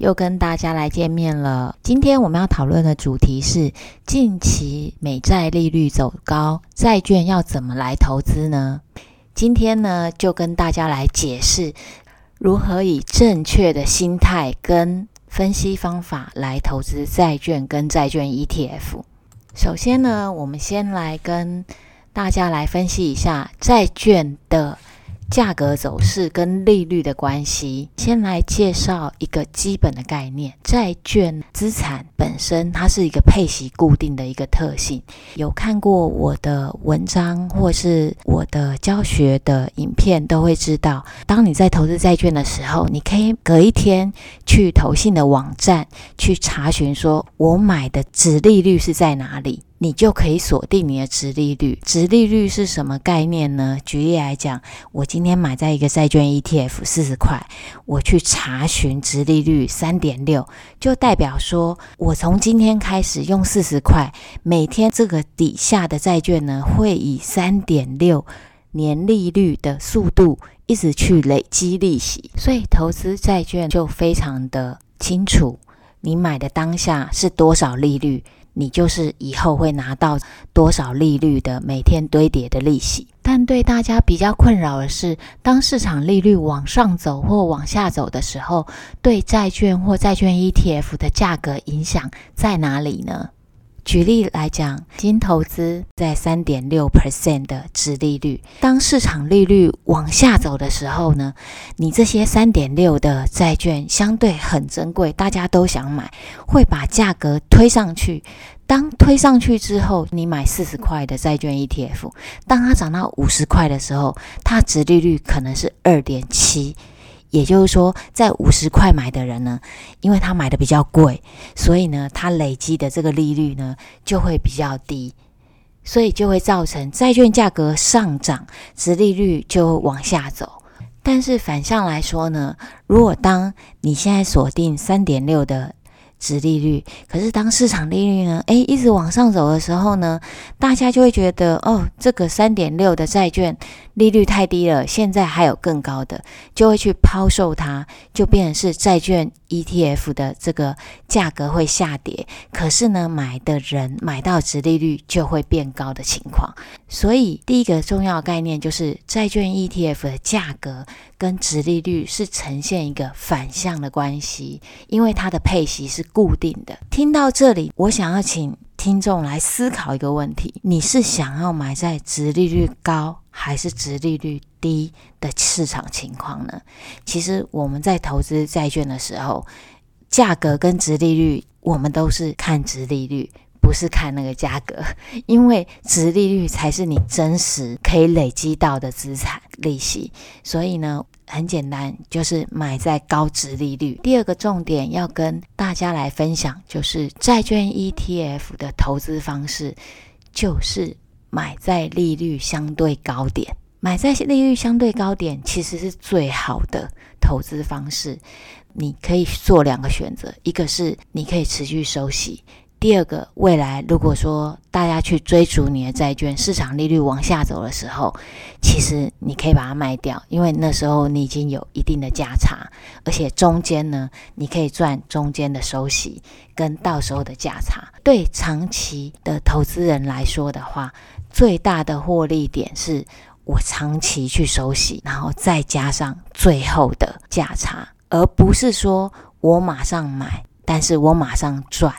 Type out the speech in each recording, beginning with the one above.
又跟大家来见面了。今天我们要讨论的主题是：近期美债利率走高，债券要怎么来投资呢？今天呢，就跟大家来解释如何以正确的心态跟分析方法来投资债券跟债券 ETF。首先呢，我们先来跟大家来分析一下债券的。价格走势跟利率的关系，先来介绍一个基本的概念：债券资产本身它是一个配息固定的一个特性。有看过我的文章或是我的教学的影片，都会知道，当你在投资债券的时候，你可以隔一天去投信的网站去查询，说我买的值利率是在哪里。你就可以锁定你的殖利率。殖利率是什么概念呢？举例来讲，我今天买在一个债券 ETF 四十块，我去查询殖利率三点六，就代表说我从今天开始用四十块，每天这个底下的债券呢，会以三点六年利率的速度一直去累积利息。所以投资债券就非常的清楚，你买的当下是多少利率。你就是以后会拿到多少利率的每天堆叠的利息，但对大家比较困扰的是，当市场利率往上走或往下走的时候，对债券或债券 ETF 的价格影响在哪里呢？举例来讲，新投资在三点六 percent 的殖利率，当市场利率往下走的时候呢，你这些三点六的债券相对很珍贵，大家都想买，会把价格推上去。当推上去之后，你买四十块的债券 ETF，当它涨到五十块的时候，它殖利率可能是二点七。也就是说，在五十块买的人呢，因为他买的比较贵，所以呢，他累积的这个利率呢就会比较低，所以就会造成债券价格上涨，值利率就往下走。但是反向来说呢，如果当你现在锁定三点六的。值利率，可是当市场利率呢，诶，一直往上走的时候呢，大家就会觉得，哦，这个三点六的债券利率太低了，现在还有更高的，就会去抛售它，就变成是债券 ETF 的这个价格会下跌，可是呢，买的人买到殖利率就会变高的情况。所以第一个重要概念就是债券 ETF 的价格跟殖利率是呈现一个反向的关系，因为它的配息是固定的。听到这里，我想要请听众来思考一个问题：你是想要买在殖利率高还是殖利率低的市场情况呢？其实我们在投资债券的时候，价格跟殖利率，我们都是看殖利率。不是看那个价格，因为殖利率才是你真实可以累积到的资产利息。所以呢，很简单，就是买在高殖利率。第二个重点要跟大家来分享，就是债券 ETF 的投资方式，就是买在利率相对高点。买在利率相对高点，其实是最好的投资方式。你可以做两个选择，一个是你可以持续收息。第二个，未来如果说大家去追逐你的债券，市场利率往下走的时候，其实你可以把它卖掉，因为那时候你已经有一定的价差，而且中间呢，你可以赚中间的收息跟到时候的价差。对长期的投资人来说的话，最大的获利点是我长期去收息，然后再加上最后的价差，而不是说我马上买，但是我马上赚。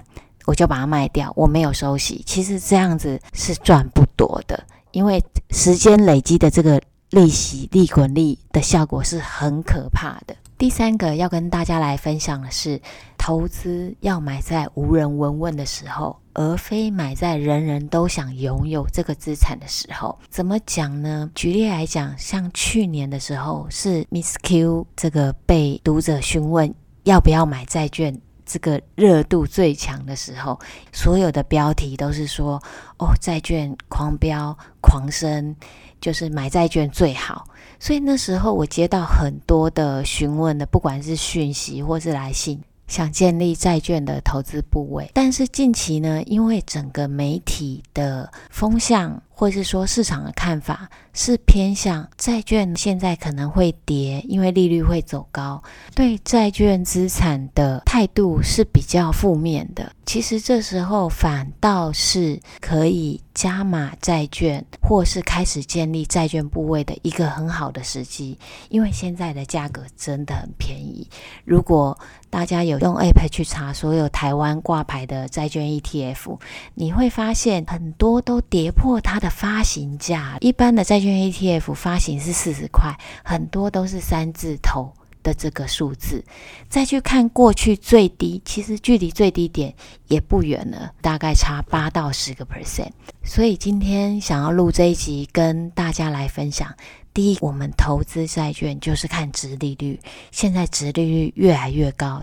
我就把它卖掉，我没有收息。其实这样子是赚不多的，因为时间累积的这个利息、利滚利的效果是很可怕的。第三个要跟大家来分享的是，投资要买在无人闻问的时候，而非买在人人都想拥有这个资产的时候。怎么讲呢？举例来讲，像去年的时候，是 Miss Q 这个被读者询问要不要买债券。这个热度最强的时候，所有的标题都是说：“哦，债券狂飙狂升，就是买债券最好。”所以那时候我接到很多的询问的，不管是讯息或是来信。想建立债券的投资部位，但是近期呢，因为整个媒体的风向，或是说市场的看法是偏向债券现在可能会跌，因为利率会走高，对债券资产的态度是比较负面的。其实这时候反倒是可以加码债券，或是开始建立债券部位的一个很好的时机，因为现在的价格真的很便宜。如果大家有用 App 去查所有台湾挂牌的债券 ETF，你会发现很多都跌破它的发行价。一般的债券 ETF 发行是四十块，很多都是三字头的这个数字。再去看过去最低，其实距离最低点也不远了，大概差八到十个 percent。所以今天想要录这一集，跟大家来分享。第一，我们投资债券就是看殖利率。现在殖利率越来越高，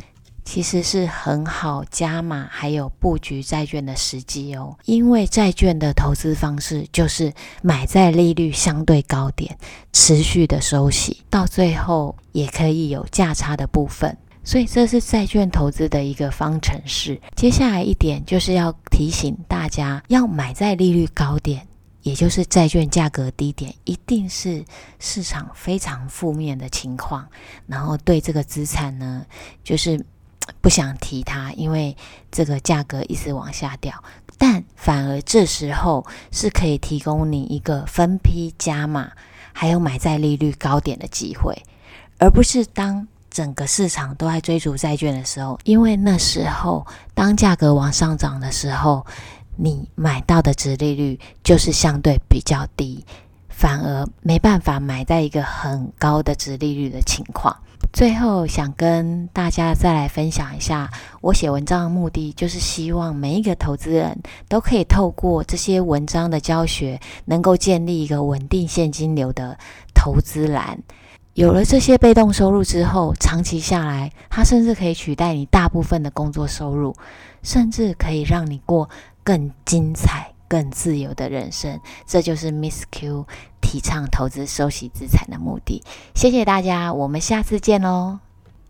其实是很好加码还有布局债券的时机哦。因为债券的投资方式就是买在利率相对高点，持续的收息，到最后也可以有价差的部分。所以这是债券投资的一个方程式。接下来一点就是要提醒大家，要买在利率高点。也就是债券价格低点，一定是市场非常负面的情况，然后对这个资产呢，就是不想提它，因为这个价格一直往下掉。但反而这时候是可以提供你一个分批加码，还有买在利率高点的机会，而不是当整个市场都在追逐债券的时候，因为那时候当价格往上涨的时候。你买到的值利率就是相对比较低，反而没办法买在一个很高的值利率的情况。最后想跟大家再来分享一下，我写文章的目的就是希望每一个投资人都可以透过这些文章的教学，能够建立一个稳定现金流的投资栏。有了这些被动收入之后，长期下来，它甚至可以取代你大部分的工作收入，甚至可以让你过更精彩、更自由的人生，这就是 Miss Q 提倡投资收息资产的目的。谢谢大家，我们下次见喽。